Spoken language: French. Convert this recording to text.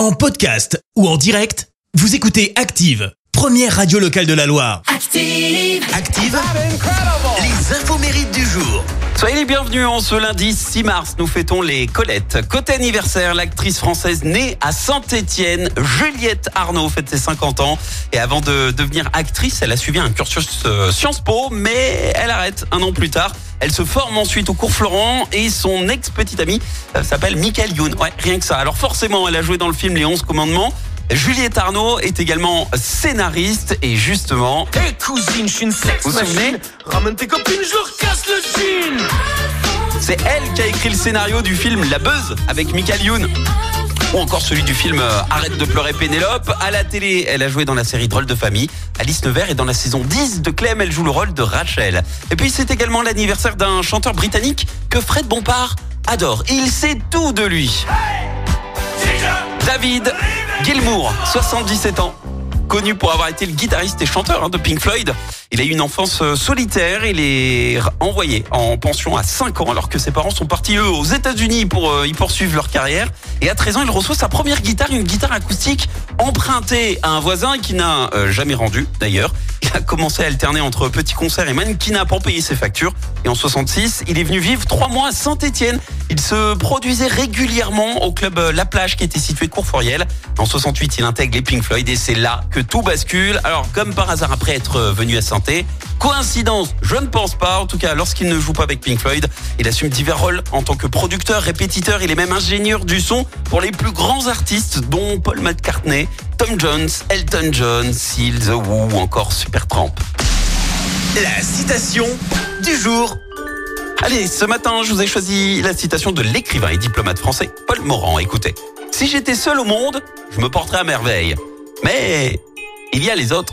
En podcast ou en direct, vous écoutez Active, première radio locale de la Loire. Active. Active, les infos mérites du jour. Soyez les bienvenus en ce lundi 6 mars, nous fêtons les Colettes. Côté anniversaire, l'actrice française née à Saint-Étienne, Juliette Arnaud, fête ses 50 ans. Et avant de devenir actrice, elle a suivi un cursus euh, Sciences Po, mais elle arrête un an plus tard. Elle se forme ensuite au cours Florent et son ex-petit ami euh, s'appelle Michael Youn. Ouais, rien que ça. Alors forcément, elle a joué dans le film Les 11 Commandements. Juliette Arnaud est également scénariste et justement, Hé cousine, je suis une sex Vous vous souvenez machine. Ramène tes copines, je leur casse le jean. c'est elle qui a écrit le scénario du film La Buzz avec Michael Youn. Ou encore celui du film euh, Arrête de pleurer Pénélope. À la télé, elle a joué dans la série Drôle de famille. Alice Nevers et dans la saison 10 de Clem, elle joue le rôle de Rachel. Et puis c'est également l'anniversaire d'un chanteur britannique que Fred Bompard adore. Il sait tout de lui. David Gilmour, 77 ans. Connu pour avoir été le guitariste et chanteur hein, de Pink Floyd. Il a eu une enfance euh, solitaire. Il est envoyé en pension à 5 ans alors que ses parents sont partis eux aux États-Unis pour euh, y poursuivre leur carrière. Et à 13 ans, il reçoit sa première guitare, une guitare acoustique empruntée à un voisin qui n'a euh, jamais rendu d'ailleurs. A commencé à alterner entre petits concerts et mannequinat pour payer ses factures. Et en 66, il est venu vivre trois mois à Saint-Étienne. Il se produisait régulièrement au club euh, La Plage qui était situé Courforiel. En 68, il intègre les Pink Floyd et c'est là que tout bascule. Alors, comme par hasard après être euh, venu à Saint-Étienne, coïncidence, je ne pense pas. En tout cas, lorsqu'il ne joue pas avec Pink Floyd, il assume divers rôles en tant que producteur, répétiteur. Il est même ingénieur du son pour les plus grands artistes, dont Paul McCartney, Tom Jones, Elton John, Seal, The Who ou encore Supertramp. La citation du jour. Allez, ce matin, je vous ai choisi la citation de l'écrivain et diplomate français Paul Morand. Écoutez, si j'étais seul au monde, je me porterais à merveille. Mais il y a les autres.